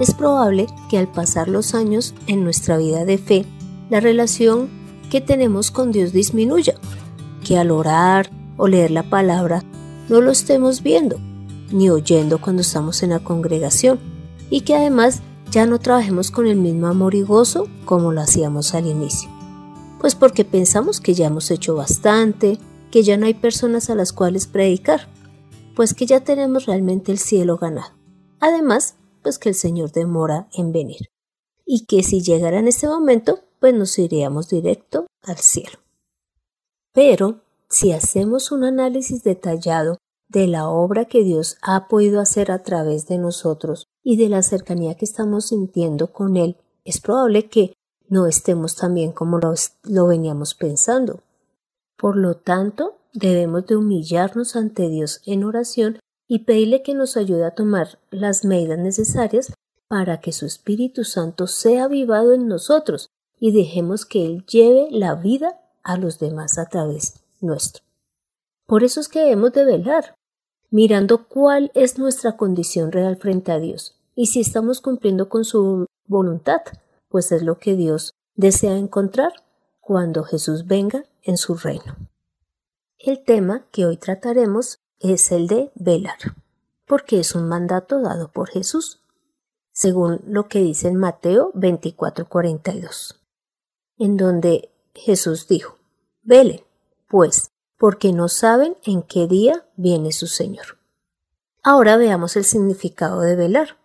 Es probable que al pasar los años en nuestra vida de fe, la relación que tenemos con Dios disminuya, que al orar o leer la palabra no lo estemos viendo ni oyendo cuando estamos en la congregación y que además ya no trabajemos con el mismo amor y gozo como lo hacíamos al inicio. Pues porque pensamos que ya hemos hecho bastante, que ya no hay personas a las cuales predicar, pues que ya tenemos realmente el cielo ganado. Además, pues que el Señor demora en venir. Y que si llegara en este momento, pues nos iríamos directo al cielo. Pero si hacemos un análisis detallado de la obra que Dios ha podido hacer a través de nosotros y de la cercanía que estamos sintiendo con Él, es probable que no estemos tan bien como lo, lo veníamos pensando. Por lo tanto, debemos de humillarnos ante Dios en oración y pedirle que nos ayude a tomar las medidas necesarias para que su Espíritu Santo sea avivado en nosotros y dejemos que Él lleve la vida a los demás a través nuestro. Por eso es que debemos de velar, mirando cuál es nuestra condición real frente a Dios y si estamos cumpliendo con su voluntad, pues es lo que Dios desea encontrar cuando Jesús venga en su reino. El tema que hoy trataremos es el de velar, porque es un mandato dado por Jesús, según lo que dice en Mateo 24:42, en donde Jesús dijo, velen, pues, porque no saben en qué día viene su Señor. Ahora veamos el significado de velar.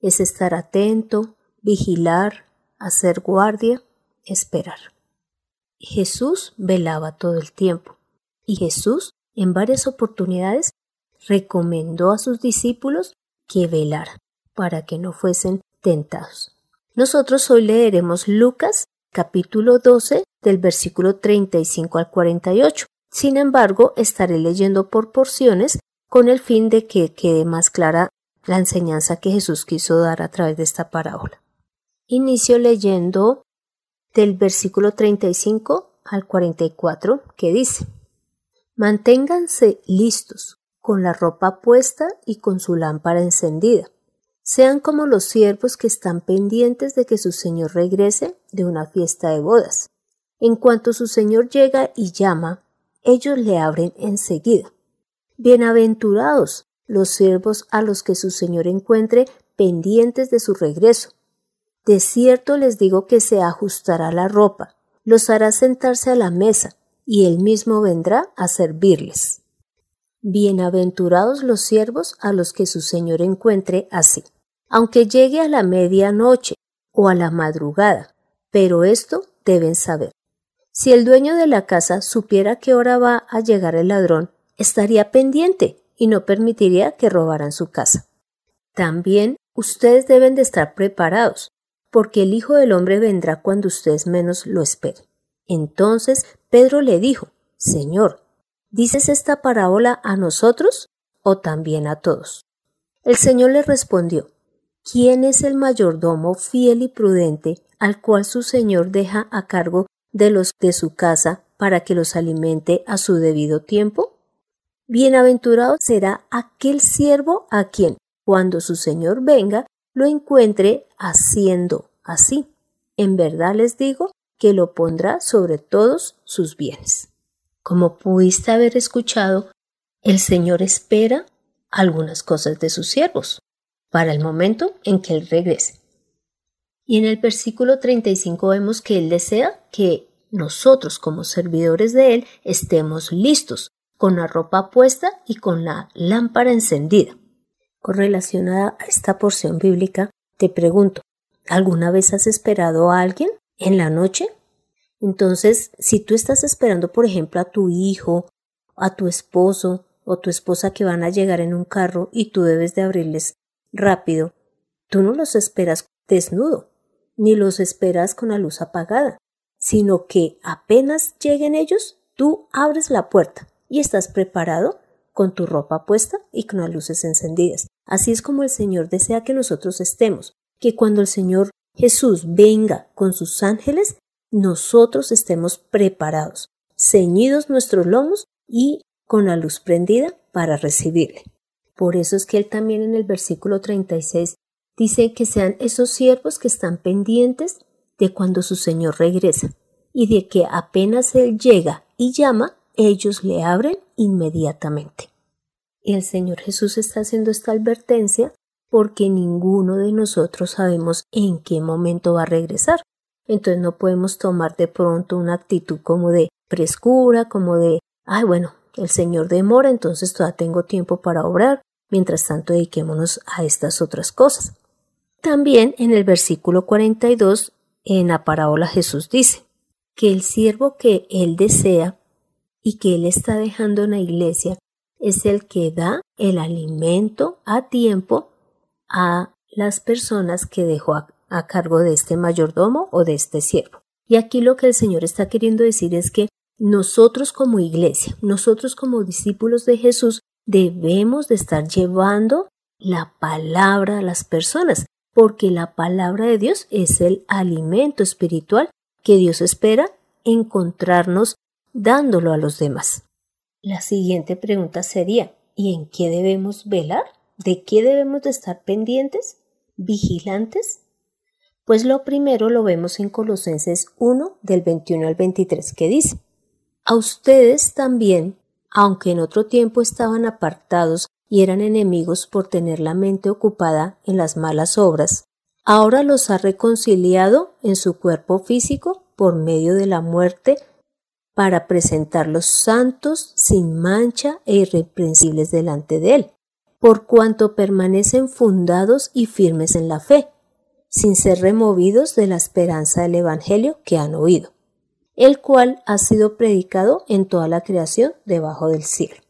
Es estar atento, vigilar, hacer guardia, esperar. Jesús velaba todo el tiempo, y Jesús en varias oportunidades recomendó a sus discípulos que velaran para que no fuesen tentados. Nosotros hoy leeremos Lucas capítulo 12 del versículo 35 al 48. Sin embargo, estaré leyendo por porciones con el fin de que quede más clara la enseñanza que Jesús quiso dar a través de esta parábola. Inicio leyendo del versículo 35 al 44 que dice Manténganse listos, con la ropa puesta y con su lámpara encendida. Sean como los siervos que están pendientes de que su señor regrese de una fiesta de bodas. En cuanto su señor llega y llama, ellos le abren enseguida. Bienaventurados los siervos a los que su señor encuentre pendientes de su regreso. De cierto les digo que se ajustará la ropa, los hará sentarse a la mesa, y él mismo vendrá a servirles. Bienaventurados los siervos a los que su Señor encuentre así, aunque llegue a la medianoche o a la madrugada, pero esto deben saber. Si el dueño de la casa supiera qué hora va a llegar el ladrón, estaría pendiente y no permitiría que robaran su casa. También ustedes deben de estar preparados, porque el Hijo del Hombre vendrá cuando ustedes menos lo esperen. Entonces Pedro le dijo, Señor, ¿dices esta parábola a nosotros o también a todos? El Señor le respondió, ¿quién es el mayordomo fiel y prudente al cual su Señor deja a cargo de los de su casa para que los alimente a su debido tiempo? Bienaventurado será aquel siervo a quien, cuando su Señor venga, lo encuentre haciendo así. En verdad les digo que lo pondrá sobre todos sus bienes. Como pudiste haber escuchado, el Señor espera algunas cosas de sus siervos para el momento en que Él regrese. Y en el versículo 35 vemos que Él desea que nosotros como servidores de Él estemos listos, con la ropa puesta y con la lámpara encendida. Correlacionada a esta porción bíblica, te pregunto, ¿alguna vez has esperado a alguien? En la noche. Entonces, si tú estás esperando, por ejemplo, a tu hijo, a tu esposo o tu esposa que van a llegar en un carro y tú debes de abrirles rápido, tú no los esperas desnudo, ni los esperas con la luz apagada, sino que apenas lleguen ellos, tú abres la puerta y estás preparado con tu ropa puesta y con las luces encendidas. Así es como el Señor desea que nosotros estemos, que cuando el Señor Jesús venga con sus ángeles, nosotros estemos preparados, ceñidos nuestros lomos y con la luz prendida para recibirle. Por eso es que él también en el versículo 36 dice que sean esos siervos que están pendientes de cuando su Señor regresa y de que apenas Él llega y llama, ellos le abren inmediatamente. Y el Señor Jesús está haciendo esta advertencia porque ninguno de nosotros sabemos en qué momento va a regresar. Entonces no podemos tomar de pronto una actitud como de frescura, como de, ay bueno, el Señor demora, entonces todavía tengo tiempo para obrar, mientras tanto dediquémonos a estas otras cosas. También en el versículo 42, en la parábola Jesús dice que el siervo que él desea y que él está dejando en la iglesia es el que da el alimento a tiempo a las personas que dejó a, a, cargo de este mayordomo o de este siervo. Y aquí lo que el Señor está queriendo decir es que nosotros como iglesia, nosotros como discípulos de Jesús, debemos de estar llevando la palabra a las personas, porque la palabra de Dios es el alimento espiritual que Dios espera encontrarnos dándolo a los demás. La siguiente pregunta sería, ¿y en qué debemos velar? ¿De qué debemos de estar pendientes? ¿Vigilantes? Pues lo primero lo vemos en Colosenses 1 del 21 al 23 que dice, A ustedes también, aunque en otro tiempo estaban apartados y eran enemigos por tener la mente ocupada en las malas obras, ahora los ha reconciliado en su cuerpo físico por medio de la muerte para presentarlos santos, sin mancha e irreprensibles delante de Él, por cuanto permanecen fundados y firmes en la fe, sin ser removidos de la esperanza del Evangelio que han oído, el cual ha sido predicado en toda la creación debajo del cielo.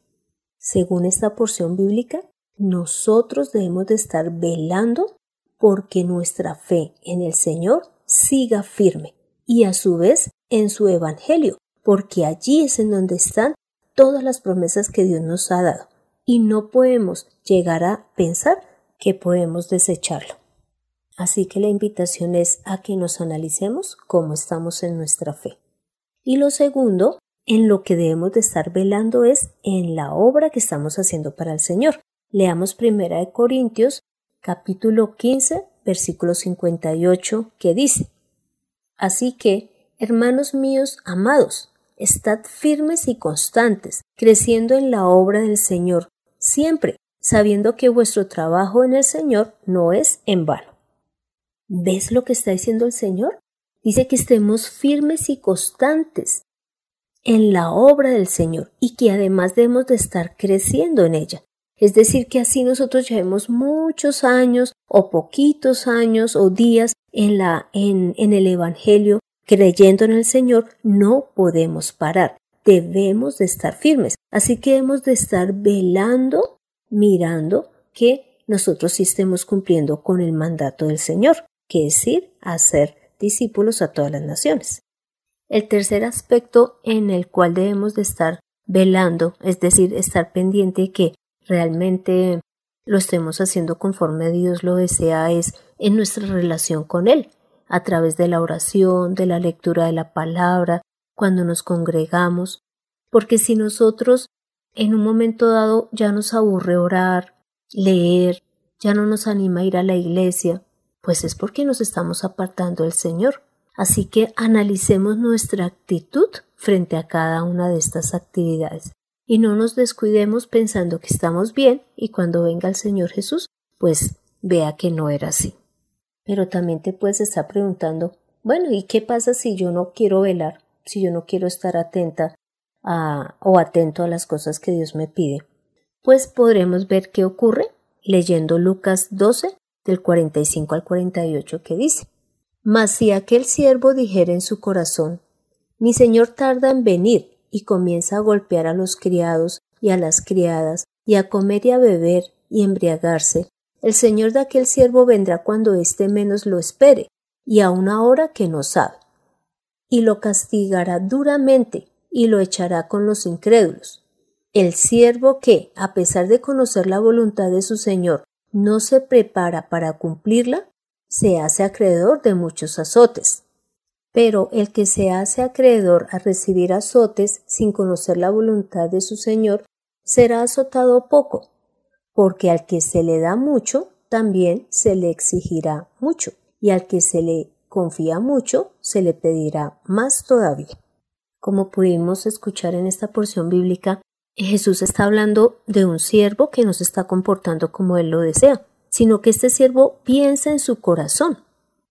Según esta porción bíblica, nosotros debemos de estar velando porque nuestra fe en el Señor siga firme y a su vez en su Evangelio, porque allí es en donde están todas las promesas que Dios nos ha dado y no podemos llegar a pensar que podemos desecharlo. Así que la invitación es a que nos analicemos cómo estamos en nuestra fe. Y lo segundo en lo que debemos de estar velando es en la obra que estamos haciendo para el Señor. Leamos primera de Corintios capítulo 15 versículo 58 que dice Así que, hermanos míos amados, estad firmes y constantes, creciendo en la obra del Señor, siempre sabiendo que vuestro trabajo en el Señor no es en vano. ¿Ves lo que está diciendo el Señor? Dice que estemos firmes y constantes, en la obra del Señor y que además debemos de estar creciendo en ella. Es decir, que así nosotros llevemos muchos años o poquitos años o días en, la, en, en el Evangelio creyendo en el Señor, no podemos parar. Debemos de estar firmes. Así que debemos de estar velando, mirando que nosotros sí estemos cumpliendo con el mandato del Señor, que es ir a ser discípulos a todas las naciones. El tercer aspecto en el cual debemos de estar velando, es decir, estar pendiente que realmente lo estemos haciendo conforme Dios lo desea, es en nuestra relación con Él, a través de la oración, de la lectura de la palabra, cuando nos congregamos, porque si nosotros en un momento dado ya nos aburre orar, leer, ya no nos anima a ir a la iglesia, pues es porque nos estamos apartando del Señor. Así que analicemos nuestra actitud frente a cada una de estas actividades y no nos descuidemos pensando que estamos bien y cuando venga el Señor Jesús, pues vea que no era así. Pero también te puedes estar preguntando, bueno, ¿y qué pasa si yo no quiero velar, si yo no quiero estar atenta a, o atento a las cosas que Dios me pide? Pues podremos ver qué ocurre leyendo Lucas 12 del 45 al 48 que dice, mas si aquel siervo dijera en su corazón, Mi señor tarda en venir, y comienza a golpear a los criados y a las criadas, y a comer y a beber y embriagarse, el señor de aquel siervo vendrá cuando éste menos lo espere, y a una hora que no sabe. Y lo castigará duramente, y lo echará con los incrédulos. El siervo que, a pesar de conocer la voluntad de su señor, no se prepara para cumplirla, se hace acreedor de muchos azotes. Pero el que se hace acreedor a recibir azotes sin conocer la voluntad de su señor, será azotado poco, porque al que se le da mucho, también se le exigirá mucho, y al que se le confía mucho, se le pedirá más todavía. Como pudimos escuchar en esta porción bíblica, Jesús está hablando de un siervo que no se está comportando como él lo desea, sino que este siervo piensa en su corazón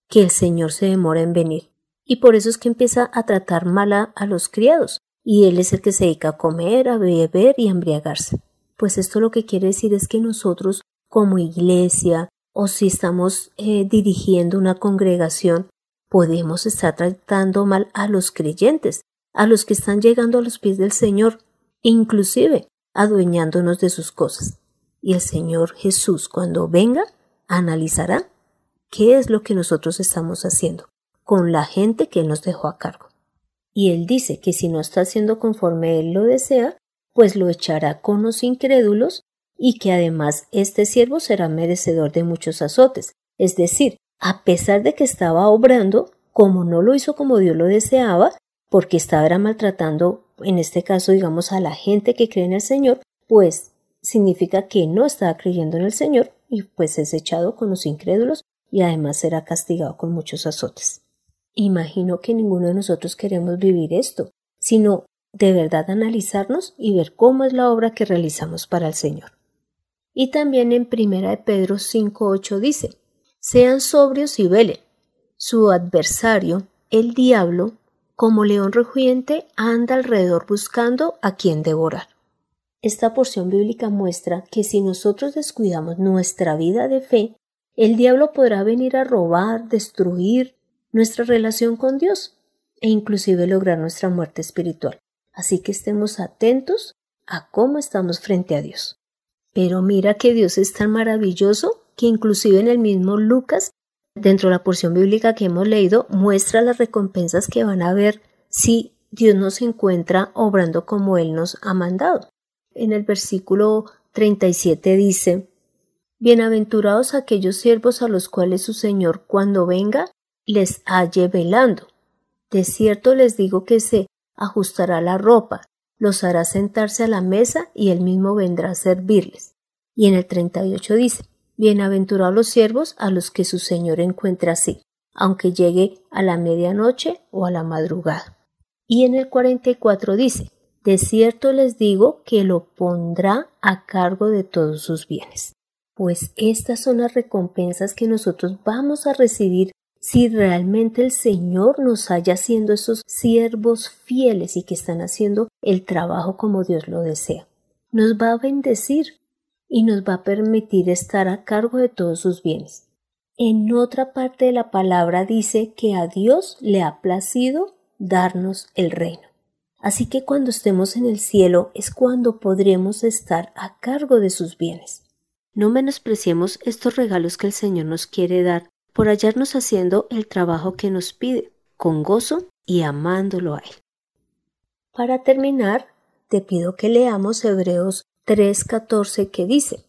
que el Señor se demora en venir. Y por eso es que empieza a tratar mal a, los criados, y él es el que se dedica a comer, a beber y a embriagarse. Pues esto lo que quiere decir es que nosotros, como iglesia, o si estamos eh, dirigiendo una congregación, podemos estar tratando mal a los creyentes, a los que están llegando a los pies del Señor, inclusive adueñándonos de sus cosas. Y el Señor Jesús, cuando venga, analizará qué es lo que nosotros estamos haciendo con la gente que Él nos dejó a cargo. Y Él dice que si no está haciendo conforme Él lo desea, pues lo echará con los incrédulos y que además este siervo será merecedor de muchos azotes. Es decir, a pesar de que estaba obrando, como no lo hizo como Dios lo deseaba, porque estaba maltratando, en este caso, digamos, a la gente que cree en el Señor, pues significa que no estaba creyendo en el Señor y pues es echado con los incrédulos y además será castigado con muchos azotes. Imagino que ninguno de nosotros queremos vivir esto, sino de verdad analizarnos y ver cómo es la obra que realizamos para el Señor. Y también en Primera de Pedro 5.8 dice, sean sobrios y velen. Su adversario, el diablo, como león rugiente, anda alrededor buscando a quien devorar. Esta porción bíblica muestra que si nosotros descuidamos nuestra vida de fe, el diablo podrá venir a robar, destruir nuestra relación con Dios e inclusive lograr nuestra muerte espiritual. Así que estemos atentos a cómo estamos frente a Dios. Pero mira que Dios es tan maravilloso que inclusive en el mismo Lucas, dentro de la porción bíblica que hemos leído, muestra las recompensas que van a haber si Dios nos encuentra obrando como Él nos ha mandado. En el versículo 37 dice, Bienaventurados aquellos siervos a los cuales su Señor cuando venga les halle velando. De cierto les digo que se ajustará la ropa, los hará sentarse a la mesa y él mismo vendrá a servirles. Y en el 38 dice, Bienaventurados los siervos a los que su Señor encuentra así, aunque llegue a la medianoche o a la madrugada. Y en el 44 dice, De cierto les digo que lo pondrá a cargo de todos sus bienes. Pues estas son las recompensas que nosotros vamos a recibir si realmente el Señor nos haya siendo esos siervos fieles y que están haciendo el trabajo como Dios lo desea. Nos va a bendecir y nos va a permitir estar a cargo de todos sus bienes. En otra parte de la palabra dice que a Dios le ha placido darnos el reino. Así que cuando estemos en el cielo es cuando podremos estar a cargo de sus bienes. No menospreciemos estos regalos que el Señor nos quiere dar por hallarnos haciendo el trabajo que nos pide, con gozo y amándolo a Él. Para terminar, te pido que leamos Hebreos 3:14 que dice,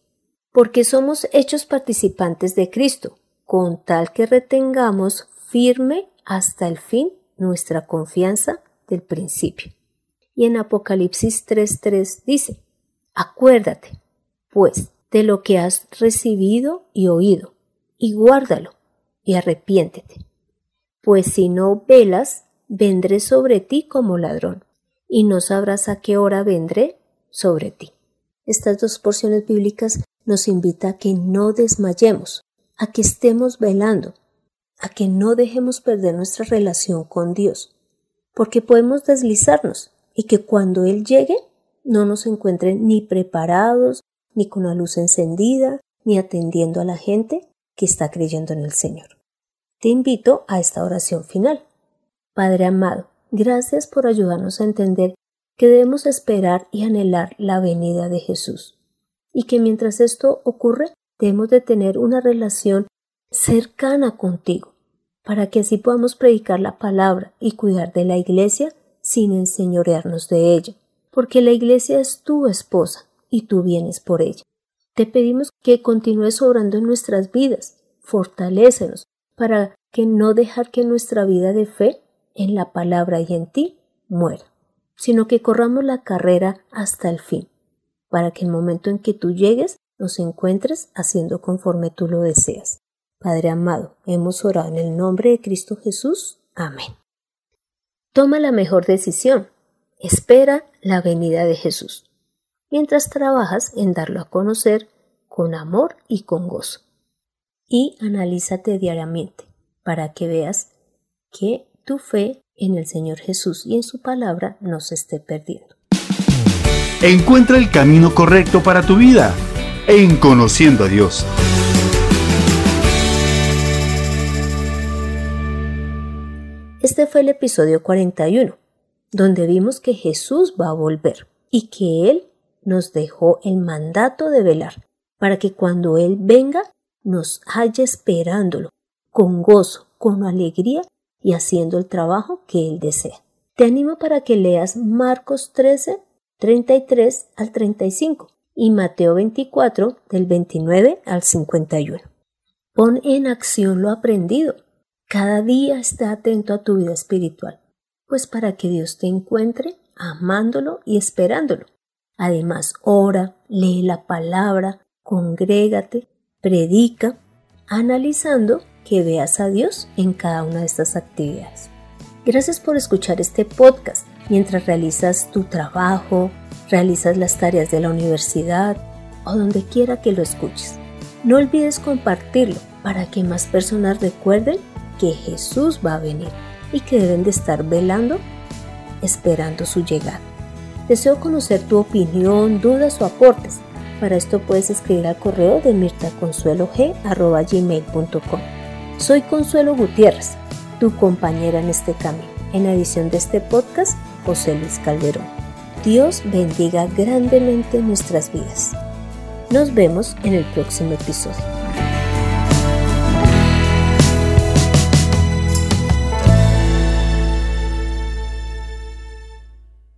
porque somos hechos participantes de Cristo, con tal que retengamos firme hasta el fin nuestra confianza del principio. Y en Apocalipsis 3:3 dice, acuérdate, pues, de lo que has recibido y oído, y guárdalo, y arrepiéntete. Pues si no velas, vendré sobre ti como ladrón, y no sabrás a qué hora vendré sobre ti. Estas dos porciones bíblicas nos invitan a que no desmayemos, a que estemos velando, a que no dejemos perder nuestra relación con Dios, porque podemos deslizarnos y que cuando Él llegue no nos encuentre ni preparados, ni con la luz encendida, ni atendiendo a la gente, que está creyendo en el Señor. Te invito a esta oración final. Padre amado, gracias por ayudarnos a entender que debemos esperar y anhelar la venida de Jesús, y que mientras esto ocurre debemos de tener una relación cercana contigo, para que así podamos predicar la palabra y cuidar de la iglesia sin enseñorearnos de ella, porque la iglesia es tu esposa y tú vienes por ella. Te pedimos que continúes obrando en nuestras vidas, fortalécenos para que no dejar que nuestra vida de fe en la palabra y en ti muera, sino que corramos la carrera hasta el fin, para que el momento en que tú llegues nos encuentres haciendo conforme tú lo deseas. Padre amado, hemos orado en el nombre de Cristo Jesús. Amén. Toma la mejor decisión. Espera la venida de Jesús, mientras trabajas en darlo a conocer con amor y con gozo. Y analízate diariamente para que veas que tu fe en el Señor Jesús y en su palabra no se esté perdiendo. Encuentra el camino correcto para tu vida en Conociendo a Dios. Este fue el episodio 41, donde vimos que Jesús va a volver y que Él nos dejó el mandato de velar para que cuando Él venga nos haya esperándolo con gozo, con alegría y haciendo el trabajo que Él desea. Te animo para que leas Marcos 13, 33 al 35 y Mateo 24 del 29 al 51. Pon en acción lo aprendido cada día está atento a tu vida espiritual, pues para que Dios te encuentre amándolo y esperándolo. Además, ora, lee la palabra, congrégate, predica, analizando que veas a Dios en cada una de estas actividades. Gracias por escuchar este podcast mientras realizas tu trabajo, realizas las tareas de la universidad o donde quiera que lo escuches. No olvides compartirlo para que más personas recuerden que Jesús va a venir y que deben de estar velando esperando su llegada. Deseo conocer tu opinión, dudas o aportes. Para esto puedes escribir al correo de mirtaconsuelog.gmail.com Soy Consuelo Gutiérrez, tu compañera en este camino. En edición de este podcast, José Luis Calderón. Dios bendiga grandemente nuestras vidas. Nos vemos en el próximo episodio.